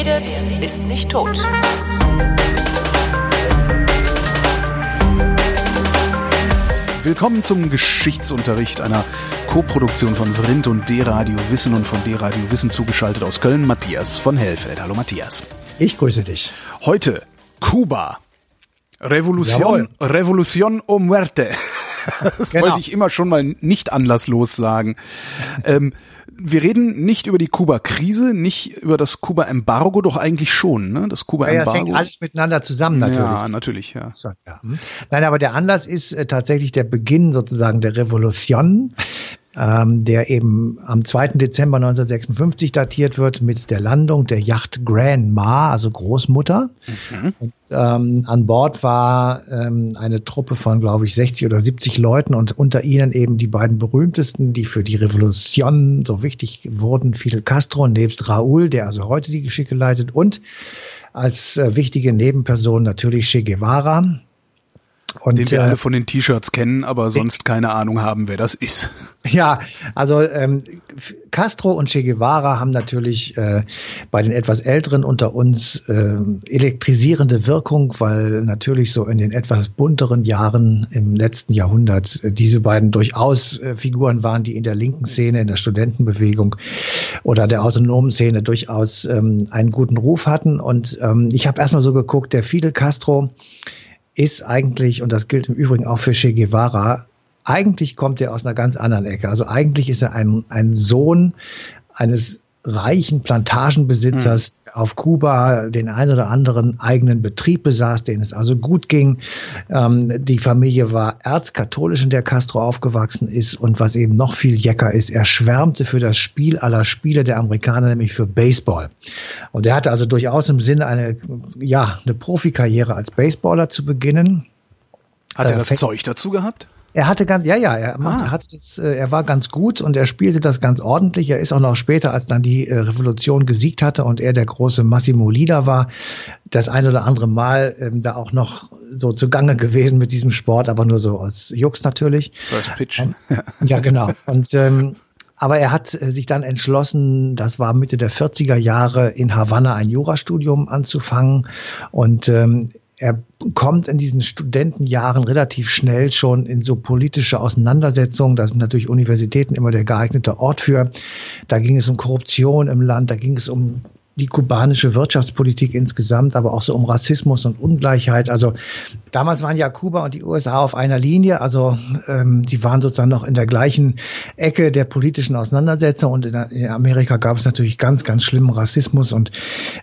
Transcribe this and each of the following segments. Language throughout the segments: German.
redet, ist nicht tot. Willkommen zum Geschichtsunterricht einer Co-Produktion von Vrindt und D-Radio Wissen und von D-Radio Wissen zugeschaltet aus Köln, Matthias von Hellfeld. Hallo Matthias. Ich grüße dich. Heute Kuba. Revolution, Revolution o muerte. Das genau. wollte ich immer schon mal nicht anlasslos sagen. ähm, wir reden nicht über die Kuba-Krise, nicht über das Kuba-Embargo, doch eigentlich schon, ne? Das Kuba-Embargo. Ja, das hängt alles miteinander zusammen, natürlich. Ja, natürlich, ja. So, ja. Hm. Nein, aber der Anlass ist äh, tatsächlich der Beginn sozusagen der Revolution ähm, der eben am 2. Dezember 1956 datiert wird mit der Landung der Yacht Grandma, also Großmutter. Mhm. Und, ähm, an Bord war ähm, eine Truppe von, glaube ich, 60 oder 70 Leuten und unter ihnen eben die beiden berühmtesten, die für die Revolution so wichtig wurden, Fidel Castro nebst Raúl, der also heute die Geschicke leitet und als äh, wichtige Nebenperson natürlich Che Guevara, und, den wir äh, alle von den T-Shirts kennen, aber sonst keine Ahnung haben, wer das ist. Ja, also ähm, Castro und Che Guevara haben natürlich äh, bei den etwas Älteren unter uns äh, elektrisierende Wirkung, weil natürlich so in den etwas bunteren Jahren im letzten Jahrhundert äh, diese beiden durchaus äh, Figuren waren, die in der linken Szene, in der Studentenbewegung oder der autonomen Szene durchaus ähm, einen guten Ruf hatten. Und ähm, ich habe erstmal so geguckt, der Fidel Castro, ist eigentlich, und das gilt im Übrigen auch für Che Guevara, eigentlich kommt er aus einer ganz anderen Ecke. Also eigentlich ist er ein, ein Sohn eines reichen Plantagenbesitzers mhm. auf Kuba den ein oder anderen eigenen Betrieb besaß, denen es also gut ging. Ähm, die Familie war erzkatholisch, in der Castro aufgewachsen ist und was eben noch viel jecker ist, er schwärmte für das Spiel aller Spiele der Amerikaner, nämlich für Baseball. Und er hatte also durchaus im Sinne eine, ja, eine Profikarriere als Baseballer zu beginnen. Hat er äh, das Zeug dazu gehabt? Er hatte ganz, ja, ja, er, macht, ah. das, äh, er war ganz gut und er spielte das ganz ordentlich. Er ist auch noch später, als dann die äh, Revolution gesiegt hatte und er der große Massimo Lieder war, das ein oder andere Mal ähm, da auch noch so zugange gewesen mit diesem Sport, aber nur so als Jux natürlich. First Pitch. Ähm, ja, genau. Und ähm, aber er hat äh, sich dann entschlossen, das war Mitte der 40er Jahre, in Havanna ein Jurastudium anzufangen. Und ähm, er kommt in diesen Studentenjahren relativ schnell schon in so politische Auseinandersetzungen. Da sind natürlich Universitäten immer der geeignete Ort für. Da ging es um Korruption im Land, da ging es um die kubanische Wirtschaftspolitik insgesamt, aber auch so um Rassismus und Ungleichheit. Also damals waren ja Kuba und die USA auf einer Linie, also ähm, die waren sozusagen noch in der gleichen Ecke der politischen Auseinandersetzung und in, in Amerika gab es natürlich ganz, ganz schlimmen Rassismus und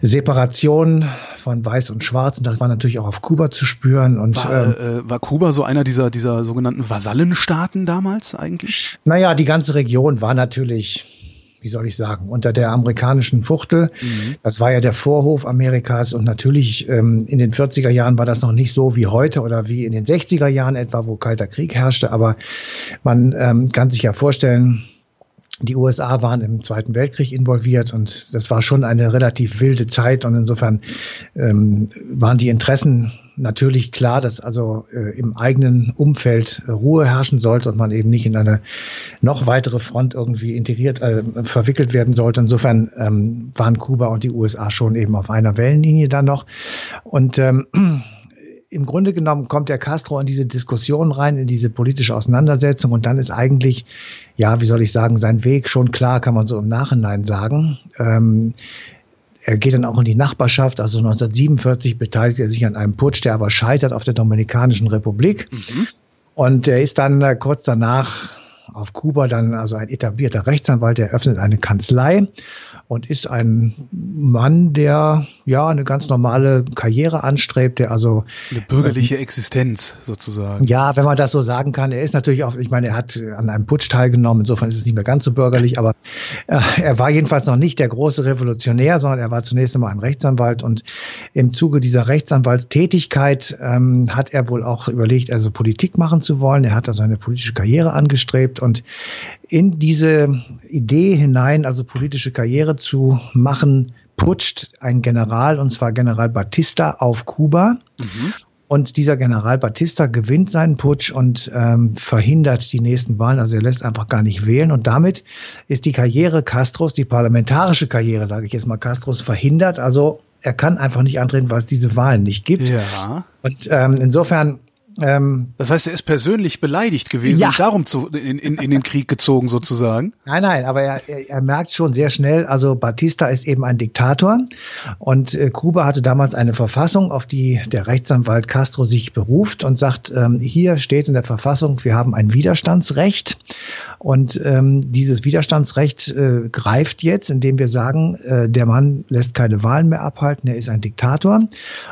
Separation von Weiß und Schwarz und das war natürlich auch auf Kuba zu spüren. Und war, ähm, äh, war Kuba so einer dieser dieser sogenannten Vasallenstaaten damals eigentlich? Naja, die ganze Region war natürlich wie soll ich sagen, unter der amerikanischen Fuchtel. Mhm. Das war ja der Vorhof Amerikas und natürlich ähm, in den 40er Jahren war das noch nicht so wie heute oder wie in den 60er Jahren etwa, wo Kalter Krieg herrschte, aber man ähm, kann sich ja vorstellen, die USA waren im Zweiten Weltkrieg involviert und das war schon eine relativ wilde Zeit und insofern ähm, waren die Interessen natürlich klar, dass also äh, im eigenen Umfeld Ruhe herrschen sollte und man eben nicht in eine noch weitere Front irgendwie integriert, äh, verwickelt werden sollte. Insofern ähm, waren Kuba und die USA schon eben auf einer Wellenlinie dann noch und ähm, im Grunde genommen kommt der Castro in diese Diskussion rein, in diese politische Auseinandersetzung und dann ist eigentlich, ja, wie soll ich sagen, sein Weg schon klar, kann man so im Nachhinein sagen. Ähm, er geht dann auch in die Nachbarschaft. Also 1947 beteiligt er sich an einem Putsch, der aber scheitert auf der Dominikanischen Republik. Mhm. Und er ist dann äh, kurz danach auf Kuba dann also ein etablierter Rechtsanwalt, der öffnet eine Kanzlei und ist ein Mann, der ja eine ganz normale Karriere anstrebt, der also eine bürgerliche äh, Existenz sozusagen. Ja, wenn man das so sagen kann. Er ist natürlich auch, ich meine, er hat an einem Putsch teilgenommen, insofern ist es nicht mehr ganz so bürgerlich, aber äh, er war jedenfalls noch nicht der große Revolutionär, sondern er war zunächst einmal ein Rechtsanwalt und im Zuge dieser Rechtsanwaltstätigkeit ähm, hat er wohl auch überlegt, also Politik machen zu wollen. Er hat also eine politische Karriere angestrebt und in diese Idee hinein, also politische Karriere zu machen, putscht ein General, und zwar General Batista, auf Kuba. Mhm. Und dieser General Batista gewinnt seinen Putsch und ähm, verhindert die nächsten Wahlen. Also er lässt einfach gar nicht wählen. Und damit ist die Karriere Castros, die parlamentarische Karriere, sage ich jetzt mal, Castros verhindert. Also er kann einfach nicht antreten, weil es diese Wahlen nicht gibt. Ja. Und ähm, insofern ähm, das heißt, er ist persönlich beleidigt gewesen ja. und darum zu, in, in, in den Krieg gezogen sozusagen? Nein, nein, aber er, er, er merkt schon sehr schnell, also Batista ist eben ein Diktator und äh, Kuba hatte damals eine Verfassung, auf die der Rechtsanwalt Castro sich beruft und sagt, ähm, hier steht in der Verfassung, wir haben ein Widerstandsrecht und ähm, dieses Widerstandsrecht äh, greift jetzt, indem wir sagen, äh, der Mann lässt keine Wahlen mehr abhalten, er ist ein Diktator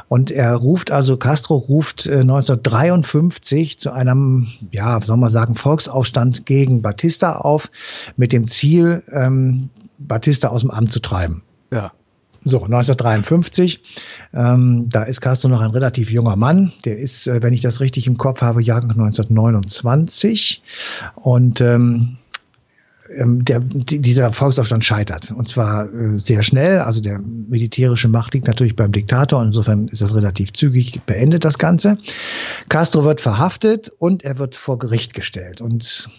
und er ruft also, Castro ruft äh, 1953 1953 zu einem, ja, soll man sagen, Volksaufstand gegen Batista auf, mit dem Ziel, ähm, Batista aus dem Amt zu treiben. Ja. So, 1953, ähm, da ist Castro noch ein relativ junger Mann. Der ist, äh, wenn ich das richtig im Kopf habe, Jahrgang 1929. Und ähm, ähm, der, dieser Volksaufstand scheitert. Und zwar äh, sehr schnell. Also der militärische Macht liegt natürlich beim Diktator. Insofern ist das relativ zügig beendet, das Ganze. Castro wird verhaftet und er wird vor Gericht gestellt. Und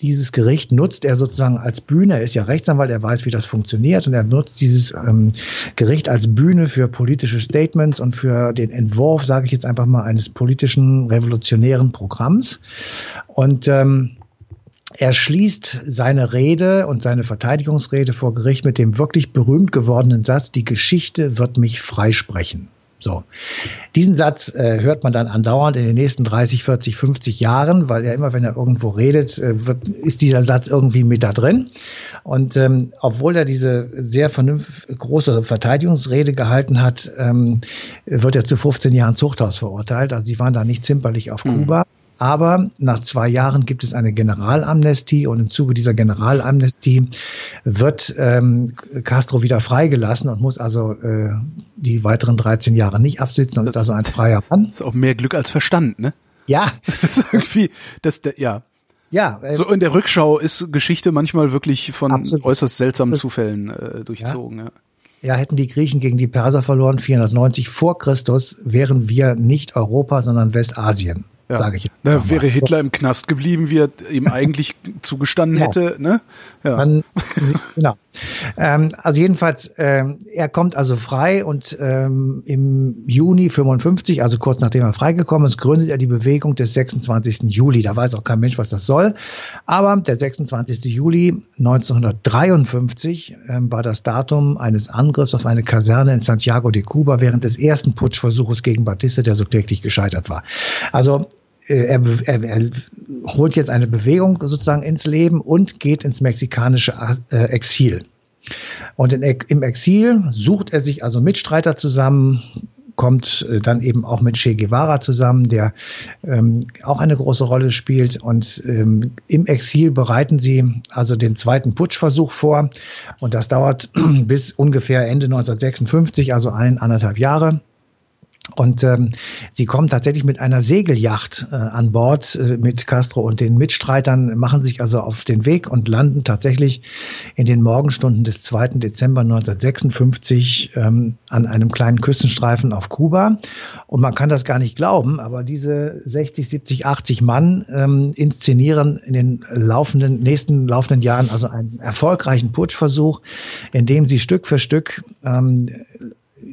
dieses Gericht nutzt er sozusagen als Bühne. Er ist ja Rechtsanwalt, er weiß, wie das funktioniert und er nutzt dieses ähm, Gericht als Bühne für politische Statements und für den Entwurf, sage ich jetzt einfach mal, eines politischen revolutionären Programms. Und ähm, er schließt seine Rede und seine Verteidigungsrede vor Gericht mit dem wirklich berühmt gewordenen Satz, die Geschichte wird mich freisprechen. So. Diesen Satz äh, hört man dann andauernd in den nächsten 30, 40, 50 Jahren, weil ja immer, wenn er irgendwo redet, äh, wird, ist dieser Satz irgendwie mit da drin. Und ähm, obwohl er diese sehr vernünftige, große Verteidigungsrede gehalten hat, ähm, wird er zu 15 Jahren Zuchthaus verurteilt. Also sie waren da nicht zimperlich auf mhm. Kuba. Aber nach zwei Jahren gibt es eine Generalamnestie und im Zuge dieser Generalamnestie wird ähm, Castro wieder freigelassen und muss also äh, die weiteren 13 Jahre nicht absitzen und ist also ein freier Mann. Das ist auch mehr Glück als Verstand, ne? Ja. das ist irgendwie, das, ja. Ja. Äh, so in der Rückschau ist Geschichte manchmal wirklich von absolut. äußerst seltsamen Zufällen äh, durchzogen, ja. ja. Ja, hätten die Griechen gegen die Perser verloren, 490 vor Christus, wären wir nicht Europa, sondern Westasien ja. sage ich jetzt. Na, wäre Hitler im Knast geblieben, wie er ihm eigentlich zugestanden genau. hätte, ne? Ja. Dann, genau. Ähm, also jedenfalls, ähm, er kommt also frei und ähm, im Juni 55, also kurz nachdem er freigekommen ist, gründet er die Bewegung des 26. Juli. Da weiß auch kein Mensch, was das soll. Aber der 26. Juli 1953 ähm, war das Datum eines Angriffs auf eine Kaserne in Santiago de Cuba während des ersten Putschversuches gegen Batista, der so kläglich gescheitert war. Also er, er, er, holt jetzt eine Bewegung sozusagen ins Leben und geht ins mexikanische äh, Exil. Und in, im Exil sucht er sich also Mitstreiter zusammen, kommt äh, dann eben auch mit Che Guevara zusammen, der ähm, auch eine große Rolle spielt. Und ähm, im Exil bereiten sie also den zweiten Putschversuch vor. Und das dauert bis ungefähr Ende 1956, also ein, anderthalb Jahre. Und ähm, sie kommen tatsächlich mit einer Segelyacht äh, an Bord äh, mit Castro und den Mitstreitern, machen sich also auf den Weg und landen tatsächlich in den Morgenstunden des 2. Dezember 1956 ähm, an einem kleinen Küstenstreifen auf Kuba. Und man kann das gar nicht glauben, aber diese 60, 70, 80 Mann ähm, inszenieren in den laufenden, nächsten laufenden Jahren also einen erfolgreichen Putschversuch, in dem sie Stück für Stück ähm,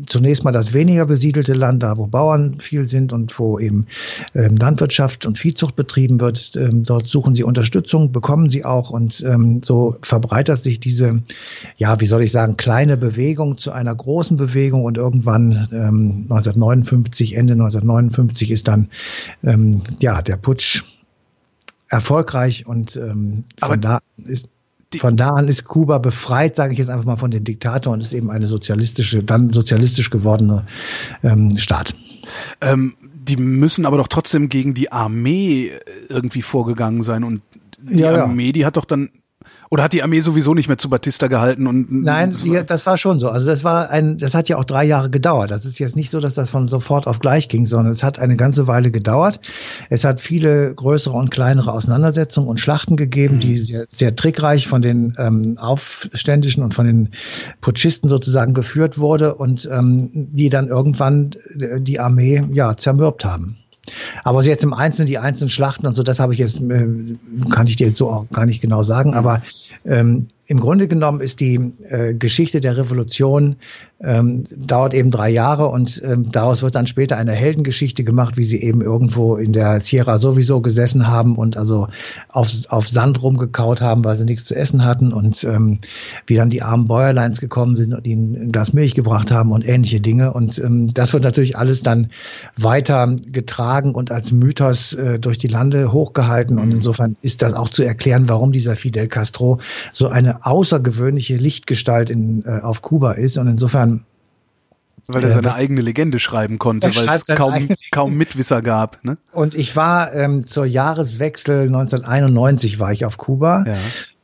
zunächst mal das weniger besiedelte Land, da wo Bauern viel sind und wo eben ähm, Landwirtschaft und Viehzucht betrieben wird. Ähm, dort suchen sie Unterstützung, bekommen sie auch und ähm, so verbreitert sich diese, ja, wie soll ich sagen, kleine Bewegung zu einer großen Bewegung und irgendwann ähm, 1959, Ende 1959 ist dann ähm, ja der Putsch erfolgreich und ähm, von Aber da ist von da an ist Kuba befreit, sage ich jetzt einfach mal, von dem Diktator und ist eben eine sozialistische, dann sozialistisch gewordene ähm, Staat. Ähm, die müssen aber doch trotzdem gegen die Armee irgendwie vorgegangen sein und die ja, Armee, ja. die hat doch dann Oder hat die Armee sowieso nicht mehr zu Batista gehalten und Nein, die, das war schon so. Also das war ein, das hat ja auch drei Jahre gedauert. Das ist jetzt nicht so, dass das von sofort auf gleich ging, sondern es hat eine ganze Weile gedauert. Es hat viele größere und kleinere Auseinandersetzungen und Schlachten gegeben, mhm. die sehr, sehr trickreich von den ähm, Aufständischen und von den Putschisten sozusagen geführt wurde und ähm, die dann irgendwann die Armee ja zermürbt haben. Aber jetzt im Einzelnen, die einzelnen Schlachten und so, das habe ich jetzt, äh, kann ich dir jetzt so auch gar nicht genau sagen, aber ähm, im Grunde genommen ist die äh, Geschichte der Revolution ähm, dauert eben drei Jahre und ähm, daraus wird dann später eine Heldengeschichte gemacht, wie sie eben irgendwo in der Sierra sowieso gesessen haben und also auf, auf Sand rumgekaut haben, weil sie nichts zu essen hatten und ähm, wie dann die armen Bäuerleins gekommen sind und ihnen ein Glas Milch gebracht haben und ähnliche Dinge. Und ähm, das wird natürlich alles dann weiter getragen und als Mythos äh, durch die Lande hochgehalten. Und mhm. insofern ist das auch zu erklären, warum dieser Fidel Castro so eine außergewöhnliche Lichtgestalt in, äh, auf Kuba ist. Und insofern weil er seine eigene Legende schreiben konnte, weil es kaum, kaum Mitwisser gab. Ne? Und ich war ähm, zur Jahreswechsel 1991 war ich auf Kuba. Ja.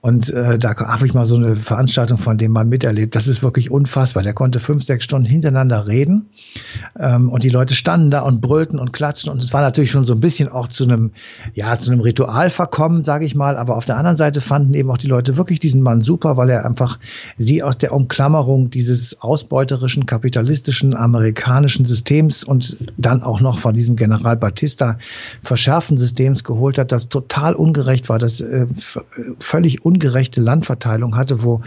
Und äh, da habe ich mal so eine Veranstaltung von dem Mann miterlebt. Das ist wirklich unfassbar. Der konnte fünf, sechs Stunden hintereinander reden. Ähm, und die Leute standen da und brüllten und klatschten. Und es war natürlich schon so ein bisschen auch zu einem, ja, zu einem Ritual verkommen, sage ich mal. Aber auf der anderen Seite fanden eben auch die Leute wirklich diesen Mann super, weil er einfach sie aus der Umklammerung dieses ausbeuterischen, kapitalistischen, amerikanischen Systems und dann auch noch von diesem General Batista verschärften Systems geholt hat, das total ungerecht war, das äh, völlig ungerechte Landverteilung hatte, wo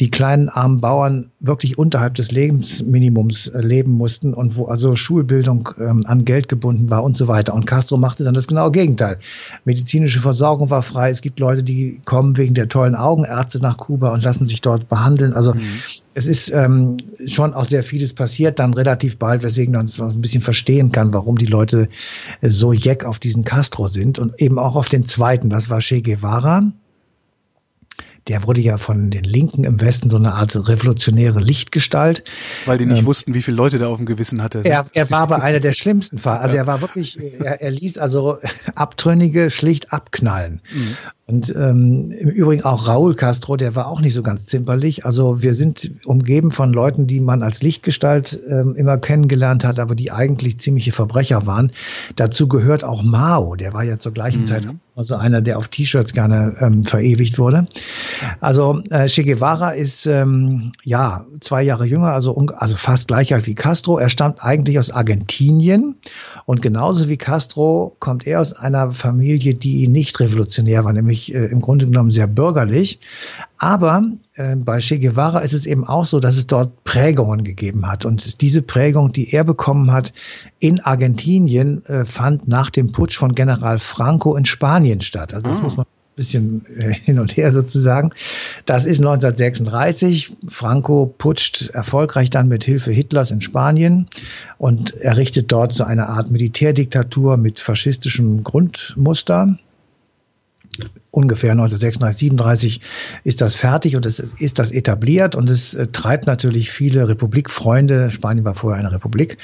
die kleinen armen Bauern wirklich unterhalb des Lebensminimums äh, leben mussten und wo also Schulbildung ähm, an Geld gebunden war und so weiter. Und Castro machte dann das genaue Gegenteil. Medizinische Versorgung war frei. Es gibt Leute, die kommen wegen der tollen Augenärzte nach Kuba und lassen sich dort behandeln. Also mhm. es ist ähm, schon auch sehr vieles passiert, dann relativ bald, weswegen man es ein bisschen verstehen kann, warum die Leute äh, so jeck auf diesen Castro sind und eben auch auf den zweiten, das war Che Guevara der wurde ja von den Linken im Westen so eine Art revolutionäre Lichtgestalt. Weil die nicht ähm, wussten, wie viele Leute der auf dem Gewissen hatte. Er, er war aber einer der schlimmsten. Also er war wirklich, er, er ließ also Abtrünnige schlicht abknallen. Mhm. Und ähm, im Übrigen auch Raúl Castro, der war auch nicht so ganz zimperlich. Also wir sind umgeben von Leuten, die man als Lichtgestalt ähm, immer kennengelernt hat, aber die eigentlich ziemliche Verbrecher waren. Dazu gehört auch Mao, der war ja zur gleichen mhm. Zeit also einer, der auf T-Shirts gerne ähm, verewigt wurde. Also äh, Che Guevara ist ähm, ja zwei Jahre jünger, also, also fast gleich alt wie Castro. Er stammt eigentlich aus Argentinien und genauso wie Castro kommt er aus einer Familie, die nicht revolutionär war, nämlich äh, im Grunde genommen sehr bürgerlich. Aber äh, bei Che Guevara ist es eben auch so, dass es dort Prägungen gegeben hat. Und diese Prägung, die er bekommen hat in Argentinien, äh, fand nach dem Putsch von General Franco in Spanien statt. Also das ah. muss man bisschen äh, hin und her sozusagen. Das ist 1936. Franco putscht erfolgreich dann mit Hilfe Hitlers in Spanien und errichtet dort so eine Art Militärdiktatur mit faschistischem Grundmuster ungefähr 1936, 37 ist das fertig und es ist das etabliert und es äh, treibt natürlich viele Republikfreunde, Spanien war vorher eine Republik,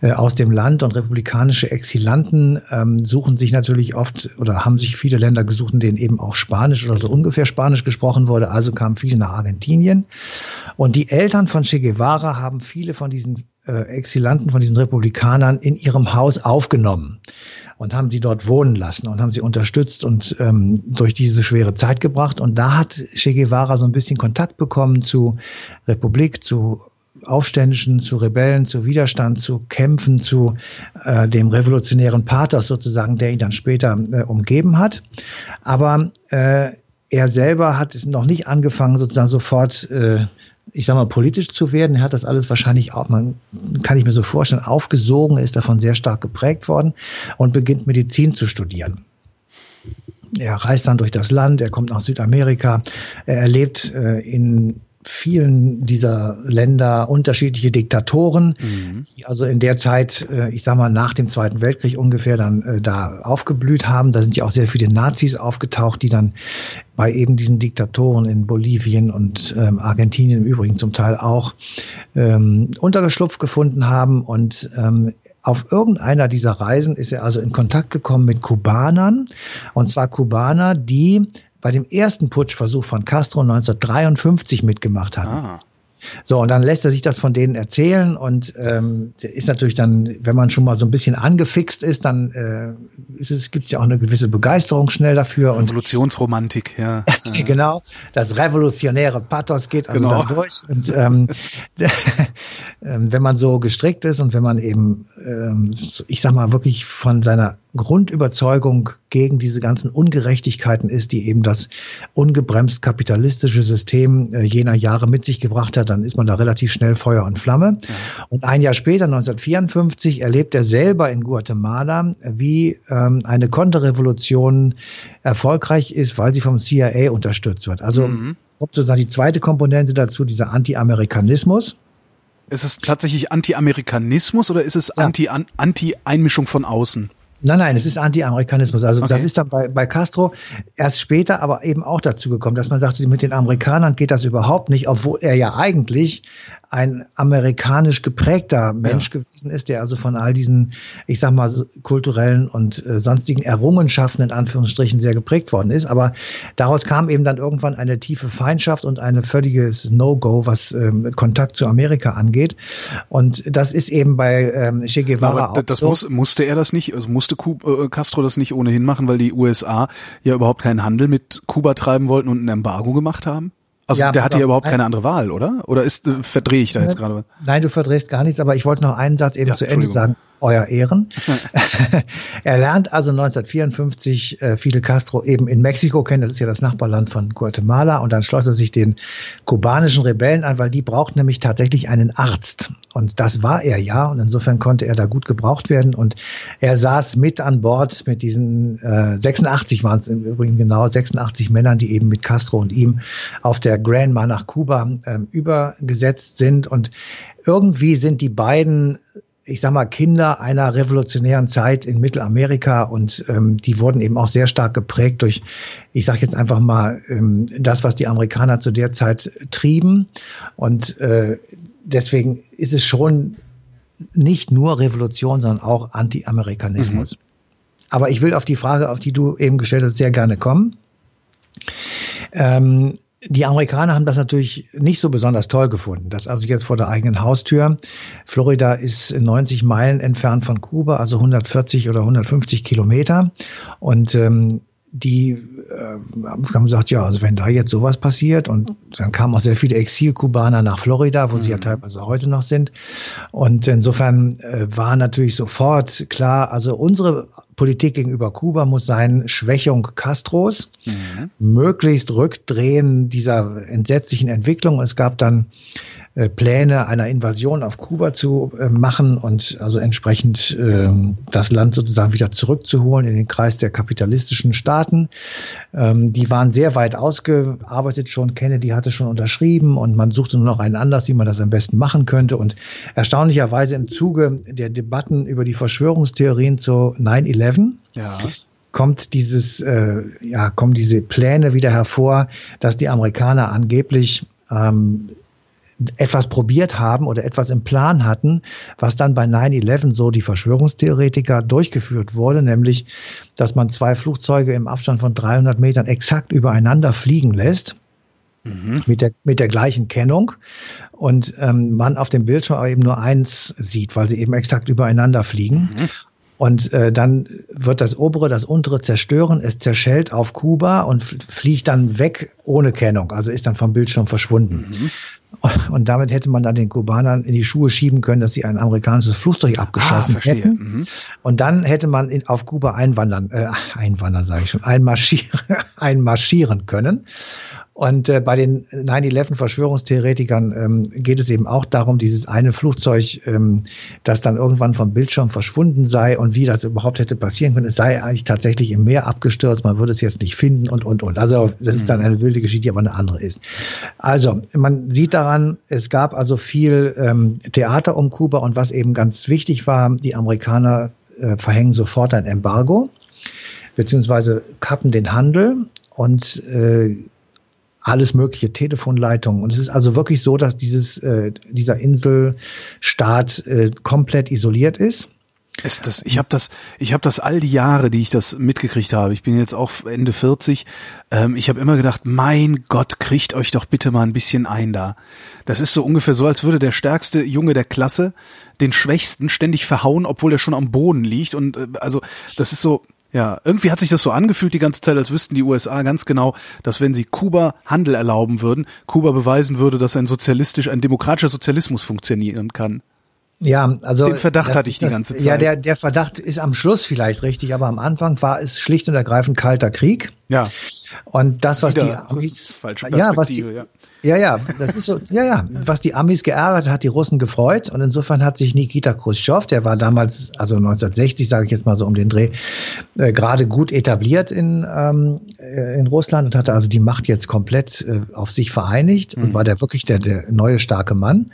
äh, aus dem Land und republikanische Exilanten ähm, suchen sich natürlich oft oder haben sich viele Länder gesucht, in denen eben auch Spanisch oder so ungefähr Spanisch gesprochen wurde, also kamen viele nach Argentinien. Und die Eltern von Che Guevara haben viele von diesen äh, Exilanten, von diesen Republikanern in ihrem Haus aufgenommen und haben sie dort wohnen lassen und haben sie unterstützt und ähm, durch diese schwere Zeit gebracht. Und da hat Che Guevara so ein bisschen Kontakt bekommen zu Republik, zu Aufständischen, zu Rebellen, zu Widerstand, zu Kämpfen, zu äh, dem revolutionären Pathos sozusagen, der ihn dann später äh, umgeben hat. Aber äh, er selber hat es noch nicht angefangen, sozusagen sofort äh, ich sag mal, politisch zu werden. Er hat das alles wahrscheinlich auch, man kann ich mir so vorstellen, aufgesogen, ist davon sehr stark geprägt worden und beginnt Medizin zu studieren. Er reist dann durch das Land, er kommt nach Südamerika, er erlebt äh, in vielen dieser Länder unterschiedliche Diktatoren, mhm. die also in der Zeit, äh, ich sag mal nach dem Zweiten Weltkrieg ungefähr dann äh, da aufgeblüht haben. Da sind ja auch sehr viele Nazis aufgetaucht, die dann bei eben diesen Diktatoren in Bolivien und ähm, Argentinien im Übrigen zum Teil auch ähm, Untergeschlupf gefunden haben und ähm, auf irgendeiner dieser Reisen ist er also in Kontakt gekommen mit Kubanern, und zwar Kubaner, die bei dem ersten Putschversuch von Castro 1953 mitgemacht hatten. Ah. So, und dann lässt er sich das von denen erzählen und ähm, ist natürlich dann, wenn man schon mal so ein bisschen angefixt ist, dann äh, ist es, gibt es ja auch eine gewisse Begeisterung schnell dafür. Revolutionsromantik, ja. genau, das revolutionäre Pathos geht also genau. dann durch. Und ähm, ähm, wenn man so gestrickt ist und wenn man eben, ähm, ich sag mal, wirklich von seiner Grundüberzeugung gegen diese ganzen Ungerechtigkeiten ist, die eben das ungebremst kapitalistische System äh, jener Jahre mit sich gebracht hat, dann ist man da relativ schnell Feuer und Flamme. Ja. Und ein Jahr später, 1954, erlebt er selber in Guatemala, wie ähm, eine Konterrevolution erfolgreich ist, weil sie vom CIA unterstützt wird. Also mhm. kommt sozusagen die zweite Komponente dazu, dieser Anti-Amerikanismus. Ist es tatsächlich Anti-Amerikanismus oder ist es ja. Anti-Einmischung von außen? Nein, nein, es ist Anti-Amerikanismus. Also okay. das ist dann bei, bei Castro erst später aber eben auch dazu gekommen, dass man sagte, mit den Amerikanern geht das überhaupt nicht, obwohl er ja eigentlich ein amerikanisch geprägter Mensch ja. gewesen ist, der also von all diesen, ich sag mal, kulturellen und äh, sonstigen Errungenschaften in Anführungsstrichen sehr geprägt worden ist. Aber daraus kam eben dann irgendwann eine tiefe Feindschaft und eine völliges No-Go, was ähm, Kontakt zu Amerika angeht. Und das ist eben bei ähm, Che Guevara aber auch das so. Muss, musste er das nicht, also musste äh, Castro das nicht ohnehin machen, weil die USA ja überhaupt keinen Handel mit Kuba treiben wollten und ein Embargo gemacht haben? Also ja, der hatte ja überhaupt keine andere Wahl, oder? Oder ist äh, verdrehe ich da jetzt gerade? Nein, du verdrehst gar nichts, aber ich wollte noch einen Satz eben ja, zu Ende sagen. Euer Ehren. er lernt also 1954 äh, Fidel Castro eben in Mexiko kennen, das ist ja das Nachbarland von Guatemala, und dann schloss er sich den kubanischen Rebellen an, weil die brauchten nämlich tatsächlich einen Arzt. Und das war er ja, und insofern konnte er da gut gebraucht werden. Und er saß mit an Bord mit diesen äh, 86 waren es im Übrigen genau, 86 Männern, die eben mit Castro und ihm auf der Grandma nach Kuba äh, übergesetzt sind. Und irgendwie sind die beiden ich sag mal, Kinder einer revolutionären Zeit in Mittelamerika und ähm, die wurden eben auch sehr stark geprägt durch, ich sage jetzt einfach mal, ähm, das, was die Amerikaner zu der Zeit trieben. Und äh, deswegen ist es schon nicht nur Revolution, sondern auch Anti-Amerikanismus. Mhm. Aber ich will auf die Frage, auf die du eben gestellt hast, sehr gerne kommen. Ähm, die Amerikaner haben das natürlich nicht so besonders toll gefunden. Das also jetzt vor der eigenen Haustür. Florida ist 90 Meilen entfernt von Kuba, also 140 oder 150 Kilometer. Und ähm, die äh, haben gesagt, ja, also wenn da jetzt sowas passiert und dann kamen auch sehr viele Exil-Kubaner nach Florida, wo mhm. sie ja mhm. teilweise heute noch sind. Und insofern äh, war natürlich sofort klar, also unsere Politik gegenüber Kuba muss sein Schwächung Castros, mhm. möglichst Rückdrehen dieser entsetzlichen Entwicklung. Es gab dann Pläne einer Invasion auf Kuba zu äh, machen und also entsprechend äh, das Land sozusagen wieder zurückzuholen in den Kreis der kapitalistischen Staaten. Ähm, die waren sehr weit ausgearbeitet schon. Kennedy hatte schon unterschrieben und man suchte nur noch einen Anlass, wie man das am besten machen könnte. Und erstaunlicherweise im Zuge der Debatten über die Verschwörungstheorien zu 9-11 ja kommt dieses, äh, ja, kommen diese Pläne wieder hervor, dass die Amerikaner angeblich ähm, etwas probiert haben oder etwas im Plan hatten, was dann bei 9-11 so die Verschwörungstheoretiker durchgeführt wurde, nämlich, dass man zwei Flugzeuge im Abstand von 300 Metern exakt übereinander fliegen lässt. Mhm. Mit, der, mit der gleichen Kennung und ähm, man auf dem Bildschirm aber eben nur eins sieht, weil sie eben exakt übereinander fliegen. Mhm. Und äh, dann wird das obere, das untere zerstören. Es zerschellt auf Kuba und fliegt dann weg ohne Kennung. Also ist dann vom Bildschirm verschwunden. Mhm. Und damit hätte man dann den Kubanern in die Schuhe schieben können, dass sie ein amerikanisches Flugzeug ah, abgeschossen ah, hätten. Mhm. Und dann hätte man in, auf Kuba einwandern, äh, einwandern sage ich schon, einmarschieren, einmarschieren können. Und äh, bei den 9-11-Verschwörungstheoretikern ähm, geht es eben auch darum, dieses eine Flugzeug, ähm, das dann irgendwann vom Bildschirm verschwunden sei und wie das überhaupt hätte passieren können. Es sei eigentlich tatsächlich im Meer abgestürzt, man würde es jetzt nicht finden und, und, und. Also das ist dann mhm. eine wilde Geschichte, die aber eine andere ist. Also man sieht daran, es gab also viel ähm, Theater um Kuba und was eben ganz wichtig war, die Amerikaner äh, verhängen sofort ein Embargo beziehungsweise kappen den Handel und äh, alles mögliche Telefonleitungen. Und es ist also wirklich so, dass dieses, äh, dieser Inselstaat äh, komplett isoliert ist. Ist das, ich habe das, ich das all die Jahre, die ich das mitgekriegt habe. Ich bin jetzt auch Ende 40. Ähm, ich habe immer gedacht, mein Gott, kriegt euch doch bitte mal ein bisschen ein da. Das ist so ungefähr so, als würde der stärkste Junge der Klasse den Schwächsten ständig verhauen, obwohl er schon am Boden liegt. Und äh, also das ist so, ja, irgendwie hat sich das so angefühlt die ganze Zeit, als wüssten die USA ganz genau, dass wenn sie Kuba Handel erlauben würden, Kuba beweisen würde, dass ein sozialistisch, ein demokratischer Sozialismus funktionieren kann. Ja, also. Den Verdacht das, hatte ich die ganze Zeit. Ja, der, der Verdacht ist am Schluss vielleicht richtig, aber am Anfang war es schlicht und ergreifend kalter Krieg. Ja. Und das, was Wieder die Amis, ja, was die, ja. Ja, ja, das ist so, ja, ja. Was die Amis geärgert hat, die Russen gefreut. Und insofern hat sich Nikita Khrushchev, der war damals, also 1960, sage ich jetzt mal so um den Dreh, äh, gerade gut etabliert in, ähm, äh, in Russland und hatte also die Macht jetzt komplett äh, auf sich vereinigt mhm. und war der wirklich der, der neue starke Mann.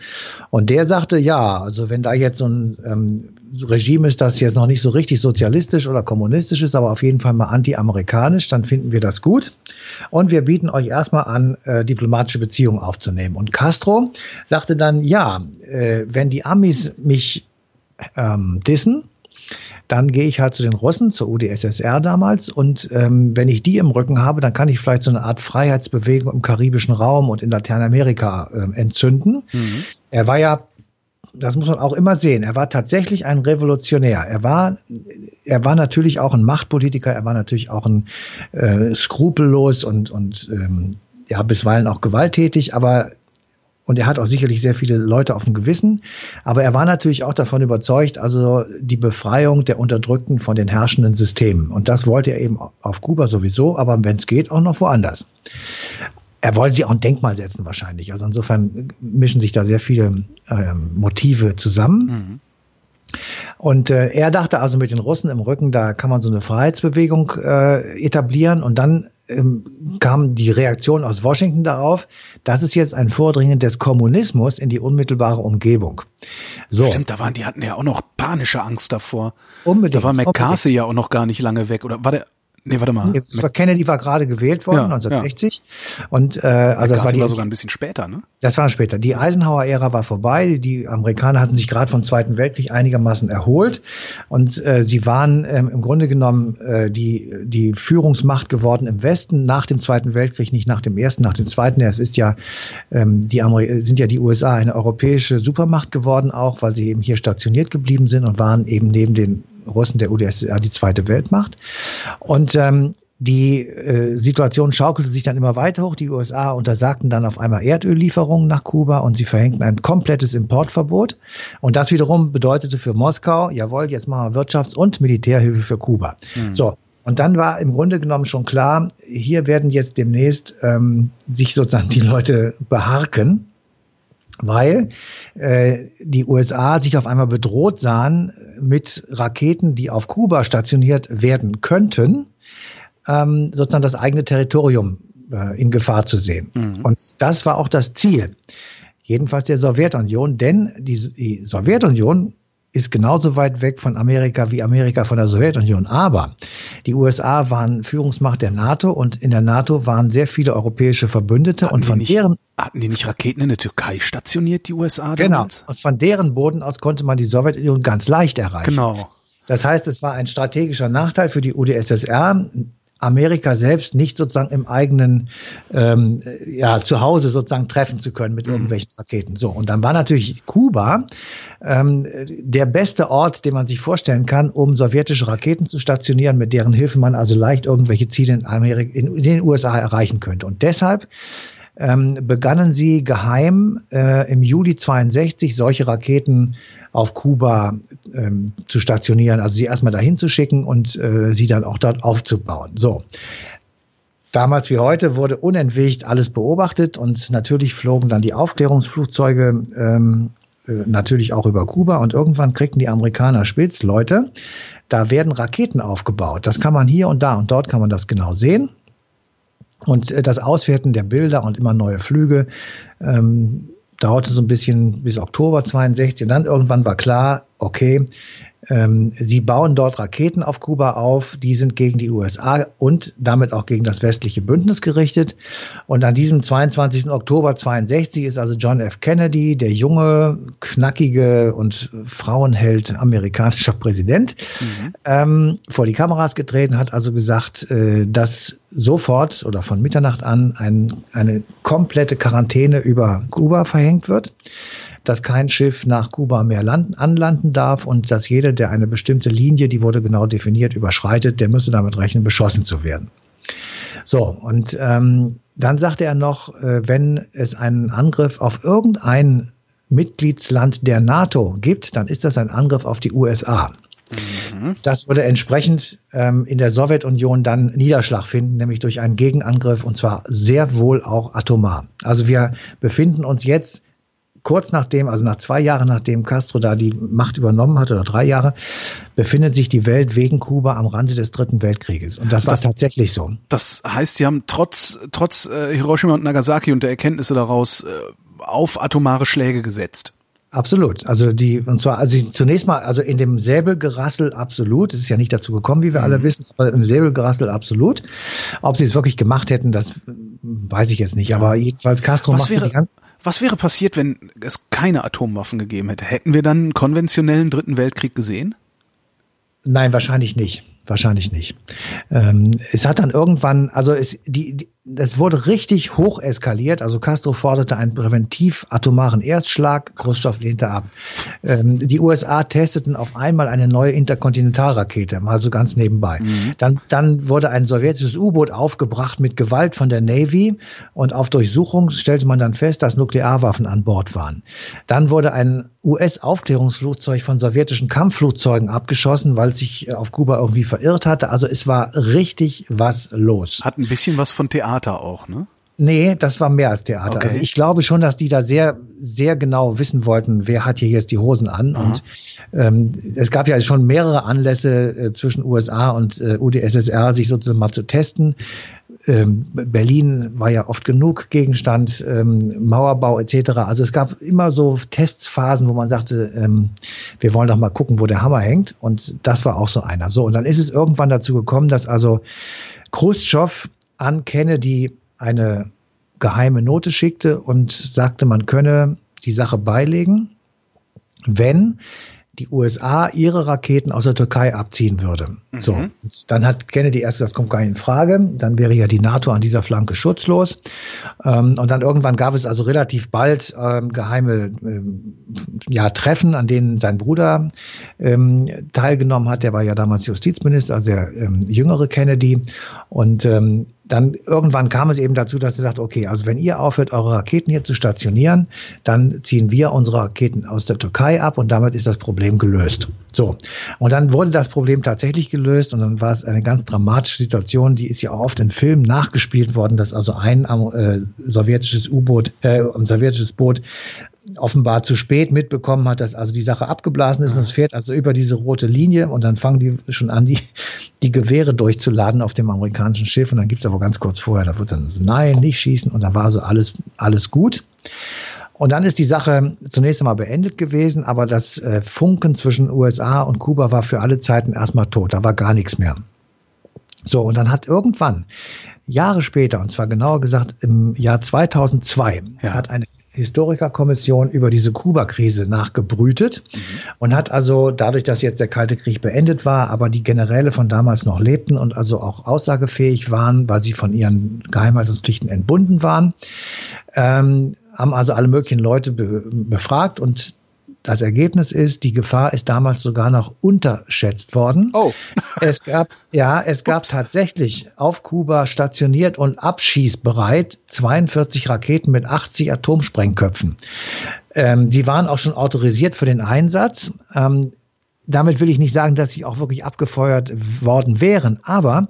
Und der sagte, ja, also wenn da jetzt so ein ähm, Regime ist, das jetzt noch nicht so richtig sozialistisch oder kommunistisch ist, aber auf jeden Fall mal anti-amerikanisch, dann finden wir das gut. Und wir bieten euch erstmal an, äh, diplomatische Beziehungen aufzunehmen. Und Castro sagte dann, ja, äh, wenn die Amis mich ähm, dissen, dann gehe ich halt zu den Russen, zur UdSSR damals. Und ähm, wenn ich die im Rücken habe, dann kann ich vielleicht so eine Art Freiheitsbewegung im karibischen Raum und in Lateinamerika äh, entzünden. Mhm. Er war ja das muss man auch immer sehen. Er war tatsächlich ein Revolutionär. Er war, er war natürlich auch ein Machtpolitiker. Er war natürlich auch ein äh, skrupellos und und ähm, ja bisweilen auch gewalttätig. Aber und er hat auch sicherlich sehr viele Leute auf dem Gewissen. Aber er war natürlich auch davon überzeugt, also die Befreiung der Unterdrückten von den herrschenden Systemen. Und das wollte er eben auf Kuba sowieso, aber wenn es geht, auch noch woanders er wollte sich auch ein Denkmal setzen wahrscheinlich. Also insofern mischen sich da sehr viele ähm, Motive zusammen. Mhm. Und äh, er dachte also mit den Russen im Rücken, da kann man so eine Freiheitsbewegung äh, etablieren. Und dann ähm, kam die Reaktion aus Washington darauf, das ist jetzt ein Vordringen des Kommunismus in die unmittelbare Umgebung. So. Stimmt, da waren die hatten ja auch noch panische Angst davor. Unbedingt. Da war McCarthy unbedingt. ja auch noch gar nicht lange weg. Oder war der Nee, warte mal. Nee, Kennedy war gerade gewählt worden, ja, 1960. Ja. Und äh, also das war, die, war sogar ein bisschen später, ne? Das war später. Die Eisenhower-Ära war vorbei. Die Amerikaner hatten sich gerade vom Zweiten Weltkrieg einigermaßen erholt. Und äh, sie waren ähm, im Grunde genommen äh, die, die Führungsmacht geworden im Westen nach dem Zweiten Weltkrieg, nicht nach dem ersten, nach dem zweiten. Es ist ja, ähm, die Ameri sind ja die USA eine europäische Supermacht geworden, auch weil sie eben hier stationiert geblieben sind und waren eben neben den Russen der UdSSR die zweite Weltmacht. Und ähm, die äh, Situation schaukelte sich dann immer weiter hoch. Die USA untersagten dann auf einmal Erdöllieferungen nach Kuba und sie verhängten ein komplettes Importverbot. Und das wiederum bedeutete für Moskau, jawohl, jetzt machen wir Wirtschafts- und Militärhilfe für Kuba. Mhm. So. Und dann war im Grunde genommen schon klar, hier werden jetzt demnächst ähm, sich sozusagen die Leute beharken weil äh, die USA sich auf einmal bedroht sahen mit Raketen, die auf Kuba stationiert werden könnten, ähm, sozusagen das eigene Territorium äh, in Gefahr zu sehen. Mhm. Und das war auch das Ziel, jedenfalls der Sowjetunion, denn die, die Sowjetunion ist genauso weit weg von Amerika wie Amerika von der Sowjetunion. Aber die USA waren Führungsmacht der NATO und in der NATO waren sehr viele europäische Verbündete hatten und von nicht, deren hatten die nicht Raketen in der Türkei stationiert, die USA? Genau. Damals? Und von deren Boden aus konnte man die Sowjetunion ganz leicht erreichen. Genau. Das heißt, es war ein strategischer Nachteil für die UdSSR, Amerika selbst nicht sozusagen im eigenen ähm, ja, Zuhause sozusagen treffen zu können mit mhm. irgendwelchen Raketen. So, und dann war natürlich Kuba ähm, der beste Ort, den man sich vorstellen kann, um sowjetische Raketen zu stationieren, mit deren Hilfe man also leicht irgendwelche Ziele in, Amerika, in, in den USA erreichen könnte. Und deshalb ähm, begannen sie geheim äh, im Juli 62 solche Raketen auf Kuba ähm, zu stationieren, also sie erstmal dahin zu schicken und äh, sie dann auch dort aufzubauen. So. Damals wie heute wurde unentwegt alles beobachtet und natürlich flogen dann die Aufklärungsflugzeuge ähm, äh, natürlich auch über Kuba und irgendwann kriegten die Amerikaner spitz, Leute, da werden Raketen aufgebaut. Das kann man hier und da und dort kann man das genau sehen. Und äh, das Auswerten der Bilder und immer neue Flüge ähm, dauerte so ein bisschen bis Oktober 62 und dann irgendwann war klar, okay, ähm, sie bauen dort Raketen auf Kuba auf, die sind gegen die USA und damit auch gegen das westliche Bündnis gerichtet. Und an diesem 22. Oktober 62 ist also John F. Kennedy, der junge, knackige und Frauenheld amerikanischer Präsident, mhm. ähm, vor die Kameras getreten, hat also gesagt, äh, dass sofort oder von Mitternacht an ein, eine komplette Quarantäne über Kuba verhängt wird dass kein Schiff nach Kuba mehr landen, anlanden darf und dass jeder, der eine bestimmte Linie, die wurde genau definiert, überschreitet, der müsse damit rechnen, beschossen zu werden. So, und ähm, dann sagte er noch, äh, wenn es einen Angriff auf irgendein Mitgliedsland der NATO gibt, dann ist das ein Angriff auf die USA. Mhm. Das würde entsprechend ähm, in der Sowjetunion dann Niederschlag finden, nämlich durch einen Gegenangriff und zwar sehr wohl auch atomar. Also wir befinden uns jetzt kurz nachdem, also nach zwei Jahren nachdem Castro da die Macht übernommen hat oder drei Jahre, befindet sich die Welt wegen Kuba am Rande des Dritten Weltkrieges. Und das, das war tatsächlich so. Das heißt, sie haben trotz, trotz äh, Hiroshima und Nagasaki und der Erkenntnisse daraus äh, auf atomare Schläge gesetzt. Absolut. Also die, und zwar, also zunächst mal, also in dem Säbelgerassel absolut. Es ist ja nicht dazu gekommen, wie wir mhm. alle wissen, aber im Säbelgerassel absolut. Ob sie es wirklich gemacht hätten, das weiß ich jetzt nicht. Aber jedenfalls Castro macht die ganze was wäre passiert, wenn es keine Atomwaffen gegeben hätte? Hätten wir dann einen konventionellen Dritten Weltkrieg gesehen? Nein, wahrscheinlich nicht. Wahrscheinlich nicht. Ähm, es hat dann irgendwann, also es, die, die das wurde richtig hoch eskaliert. Also Castro forderte einen präventiv-atomaren Erstschlag, Khrushchev lehnte ab. Ähm, die USA testeten auf einmal eine neue Interkontinentalrakete, mal so ganz nebenbei. Mhm. Dann, dann wurde ein sowjetisches U-Boot aufgebracht mit Gewalt von der Navy und auf Durchsuchung stellte man dann fest, dass Nuklearwaffen an Bord waren. Dann wurde ein US-Aufklärungsflugzeug von sowjetischen Kampfflugzeugen abgeschossen, weil es sich auf Kuba irgendwie verirrt hatte. Also es war richtig was los. Hat ein bisschen was von Theater Theater auch, ne? Nee, das war mehr als Theater. Okay. Also ich glaube schon, dass die da sehr, sehr genau wissen wollten, wer hat hier jetzt die Hosen an. Aha. Und ähm, es gab ja schon mehrere Anlässe äh, zwischen USA und äh, UdSSR, sich sozusagen mal zu testen. Ähm, Berlin war ja oft genug Gegenstand, ähm, Mauerbau etc. Also es gab immer so Testphasen, wo man sagte, ähm, wir wollen doch mal gucken, wo der Hammer hängt. Und das war auch so einer. So, und dann ist es irgendwann dazu gekommen, dass also Khrushchev an Kennedy eine geheime Note schickte und sagte, man könne die Sache beilegen, wenn die USA ihre Raketen aus der Türkei abziehen würde. Mhm. So, dann hat Kennedy erst, das kommt gar nicht in Frage, dann wäre ja die NATO an dieser Flanke schutzlos. Ähm, und dann irgendwann gab es also relativ bald ähm, geheime ähm, ja, Treffen, an denen sein Bruder ähm, teilgenommen hat. Der war ja damals Justizminister, also der ähm, jüngere Kennedy. Und ähm, dann irgendwann kam es eben dazu, dass er sagt, okay, also wenn ihr aufhört, eure Raketen hier zu stationieren, dann ziehen wir unsere Raketen aus der Türkei ab und damit ist das Problem gelöst. So. Und dann wurde das Problem tatsächlich gelöst und dann war es eine ganz dramatische Situation, die ist ja auch oft in Filmen nachgespielt worden, dass also ein äh, sowjetisches U-Boot, äh, ein sowjetisches Boot offenbar zu spät mitbekommen hat, dass also die Sache abgeblasen ist und es fährt also über diese rote Linie und dann fangen die schon an, die, die Gewehre durchzuladen auf dem amerikanischen Schiff und dann gibt es aber ganz kurz vorher, da wird dann so, nein, nicht schießen und dann war so alles, alles gut. Und dann ist die Sache zunächst einmal beendet gewesen, aber das äh, Funken zwischen USA und Kuba war für alle Zeiten erstmal tot, da war gar nichts mehr. So, und dann hat irgendwann, Jahre später, und zwar genauer gesagt im Jahr 2002, ja. hat eine Historikerkommission über diese Kuba-Krise nachgebrütet mhm. und hat also dadurch, dass jetzt der Kalte Krieg beendet war, aber die Generäle von damals noch lebten und also auch aussagefähig waren, weil sie von ihren Geheimhaltungspflichten entbunden waren, ähm, haben also alle möglichen Leute be befragt und das Ergebnis ist, die Gefahr ist damals sogar noch unterschätzt worden. Oh. es gab, ja, es gab Ups. tatsächlich auf Kuba stationiert und abschießbereit 42 Raketen mit 80 Atomsprengköpfen. Ähm, sie waren auch schon autorisiert für den Einsatz. Ähm, damit will ich nicht sagen, dass sie auch wirklich abgefeuert worden wären, aber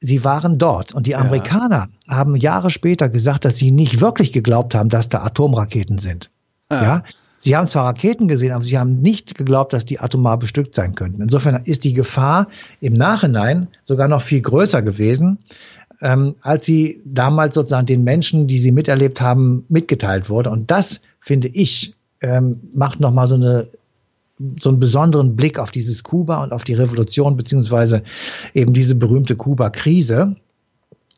sie waren dort. Und die Amerikaner ja. haben Jahre später gesagt, dass sie nicht wirklich geglaubt haben, dass da Atomraketen sind. Ja. ja. Sie haben zwar Raketen gesehen, aber sie haben nicht geglaubt, dass die atomar bestückt sein könnten. Insofern ist die Gefahr im Nachhinein sogar noch viel größer gewesen, ähm, als sie damals sozusagen den Menschen, die sie miterlebt haben, mitgeteilt wurde. Und das, finde ich, ähm, macht nochmal so eine so einen besonderen Blick auf dieses Kuba und auf die Revolution beziehungsweise eben diese berühmte Kuba-Krise.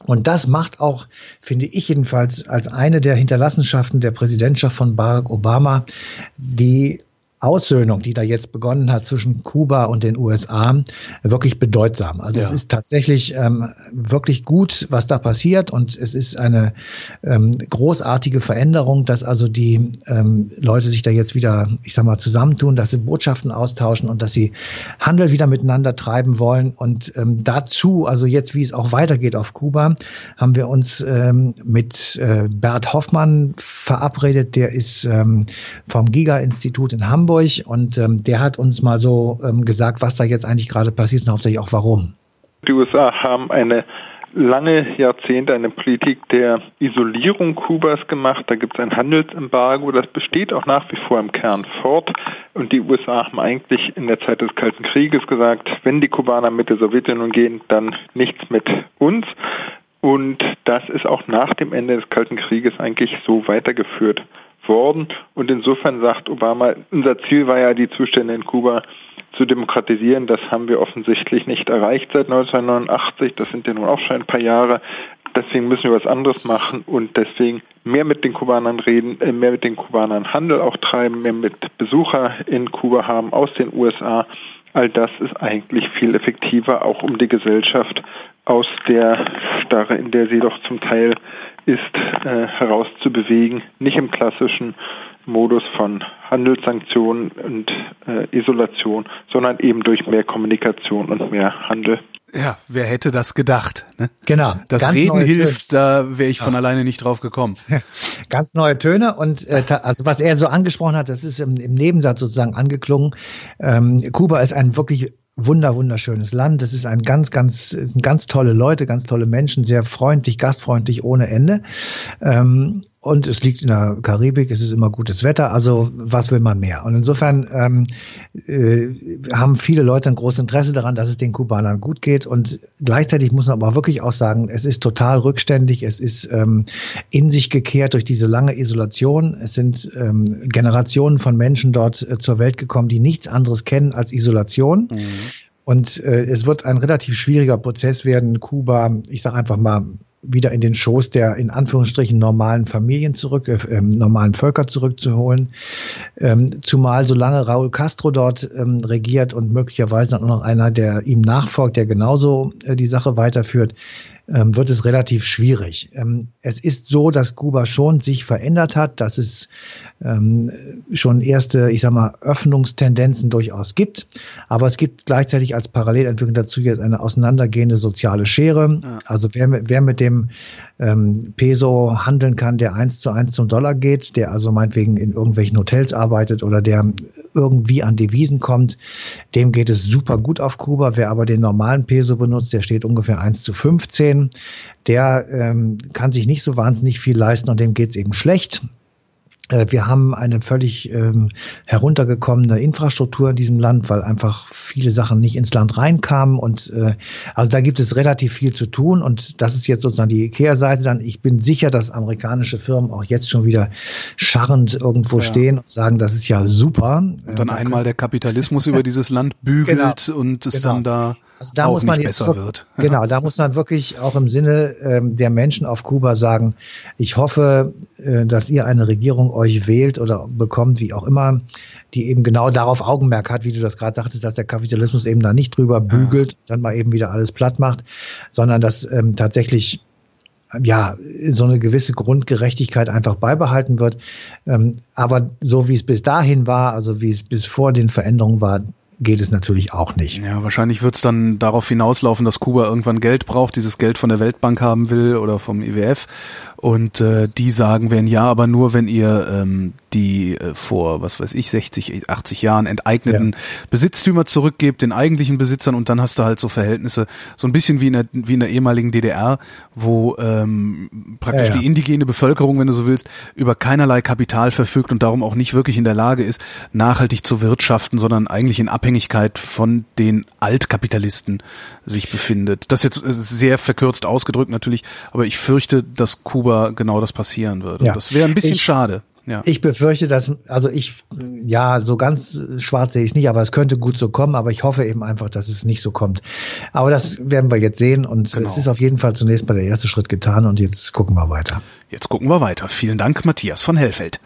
Und das macht auch, finde ich jedenfalls, als eine der Hinterlassenschaften der Präsidentschaft von Barack Obama die Aussöhnung, die da jetzt begonnen hat zwischen Kuba und den USA, wirklich bedeutsam. Also ja. es ist tatsächlich ähm, wirklich gut, was da passiert und es ist eine ähm, großartige Veränderung, dass also die ähm, Leute sich da jetzt wieder, ich sag mal, zusammentun, dass sie Botschaften austauschen und dass sie Handel wieder miteinander treiben wollen. Und ähm, dazu, also jetzt, wie es auch weitergeht auf Kuba, haben wir uns ähm, mit äh, Bert Hoffmann verabredet, der ist ähm, vom Giga-Institut in Hamburg Hamburg und ähm, der hat uns mal so ähm, gesagt, was da jetzt eigentlich gerade passiert und hauptsächlich auch warum. Die USA haben eine lange Jahrzehnte eine Politik der Isolierung Kubas gemacht. Da gibt es ein Handelsembargo, das besteht auch nach wie vor im Kern fort. Und die USA haben eigentlich in der Zeit des Kalten Krieges gesagt, wenn die Kubaner mit der Sowjetunion gehen, dann nichts mit uns. Und das ist auch nach dem Ende des Kalten Krieges eigentlich so weitergeführt worden. Und insofern sagt Obama, unser Ziel war ja, die Zustände in Kuba zu demokratisieren. Das haben wir offensichtlich nicht erreicht seit 1989. Das sind ja nun auch schon ein paar Jahre. Deswegen müssen wir was anderes machen und deswegen mehr mit den Kubanern reden, äh, mehr mit den Kubanern Handel auch treiben, mehr mit Besucher in Kuba haben aus den USA. All das ist eigentlich viel effektiver, auch um die Gesellschaft aus der Starre, in der sie doch zum Teil ist, äh, herauszubewegen, nicht im klassischen Modus von Handelssanktionen und äh, Isolation, sondern eben durch mehr Kommunikation und mehr Handel. Ja, wer hätte das gedacht? Ne? Genau. Das Reden hilft, Töne. da wäre ich von ja. alleine nicht drauf gekommen. Ganz neue Töne und äh, also was er so angesprochen hat, das ist im, im Nebensatz sozusagen angeklungen. Ähm, Kuba ist ein wirklich wunder wunderschönes Land. Es ist ein ganz, ganz, ganz tolle Leute, ganz tolle Menschen, sehr freundlich, gastfreundlich ohne Ende. Ähm, und es liegt in der Karibik, es ist immer gutes Wetter, also was will man mehr? Und insofern ähm, äh, haben viele Leute ein großes Interesse daran, dass es den Kubanern gut geht. Und gleichzeitig muss man aber wirklich auch sagen, es ist total rückständig, es ist ähm, in sich gekehrt durch diese lange Isolation. Es sind ähm, Generationen von Menschen dort äh, zur Welt gekommen, die nichts anderes kennen als Isolation. Mhm. Und äh, es wird ein relativ schwieriger Prozess werden, Kuba, ich sage einfach mal, wieder in den Schoß der in Anführungsstrichen normalen Familien zurück, äh, ähm, normalen Völker zurückzuholen. Ähm, zumal solange Raúl Castro dort ähm, regiert und möglicherweise auch noch einer, der ihm nachfolgt, der genauso äh, die Sache weiterführt, ähm, wird es relativ schwierig. Ähm, es ist so, dass Kuba schon sich verändert hat, dass es ähm, schon erste, ich sag mal, Öffnungstendenzen durchaus gibt. Aber es gibt gleichzeitig als Parallelentwicklung dazu jetzt eine auseinandergehende soziale Schere. Ja. Also wer, wer mit dem ähm, Peso handeln kann, der eins zu eins zum Dollar geht, der also meinetwegen in irgendwelchen Hotels arbeitet oder der irgendwie an Devisen kommt, dem geht es super gut auf Kuba. Wer aber den normalen Peso benutzt, der steht ungefähr eins zu 15, der ähm, kann sich nicht so wahnsinnig viel leisten und dem geht es eben schlecht. Äh, wir haben eine völlig ähm, heruntergekommene Infrastruktur in diesem Land, weil einfach viele Sachen nicht ins Land reinkamen. Und äh, also da gibt es relativ viel zu tun. Und das ist jetzt sozusagen die Kehrseite dann. Ich bin sicher, dass amerikanische Firmen auch jetzt schon wieder scharrend irgendwo ja. stehen und sagen, das ist ja super. Und dann äh, einmal der Kapitalismus über dieses Land bügelt genau. und es genau. dann da, also da auch nicht besser wirklich, wird. Genau, da muss man wirklich auch im Sinne ähm, der Menschen auf Kuba sagen, ich hoffe, äh, dass ihr eine Regierung euch wählt oder bekommt, wie auch immer, die eben genau darauf Augenmerk hat, wie du das gerade sagtest, dass der Kapitalismus eben da nicht drüber bügelt, ja. dann mal eben wieder alles platt macht, sondern dass ähm, tatsächlich ja, so eine gewisse Grundgerechtigkeit einfach beibehalten wird. Ähm, aber so wie es bis dahin war, also wie es bis vor den Veränderungen war, geht es natürlich auch nicht. Ja, wahrscheinlich wird es dann darauf hinauslaufen, dass Kuba irgendwann Geld braucht, dieses Geld von der Weltbank haben will oder vom IWF und äh, die sagen werden, ja, aber nur wenn ihr ähm, die äh, vor, was weiß ich, 60, 80 Jahren enteigneten ja. Besitztümer zurückgebt, den eigentlichen Besitzern und dann hast du halt so Verhältnisse, so ein bisschen wie in der, wie in der ehemaligen DDR, wo ähm, praktisch ja, ja. die indigene Bevölkerung, wenn du so willst, über keinerlei Kapital verfügt und darum auch nicht wirklich in der Lage ist, nachhaltig zu wirtschaften, sondern eigentlich in Abhängigkeit von den Altkapitalisten sich befindet. Das jetzt sehr verkürzt ausgedrückt natürlich, aber ich fürchte, dass Kuba genau das passieren würde. Ja. Das wäre ein bisschen ich, schade. Ja. Ich befürchte, dass, also ich, ja, so ganz schwarz sehe ich es nicht, aber es könnte gut so kommen, aber ich hoffe eben einfach, dass es nicht so kommt. Aber das werden wir jetzt sehen und genau. es ist auf jeden Fall zunächst mal der erste Schritt getan und jetzt gucken wir weiter. Jetzt gucken wir weiter. Vielen Dank, Matthias von Hellfeld.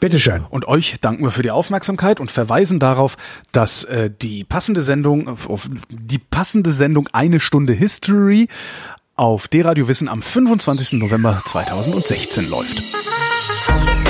Bitteschön. Und euch danken wir für die Aufmerksamkeit und verweisen darauf, dass äh, die passende Sendung, die passende Sendung Eine Stunde History auf D-Radio Wissen am 25. November 2016 läuft.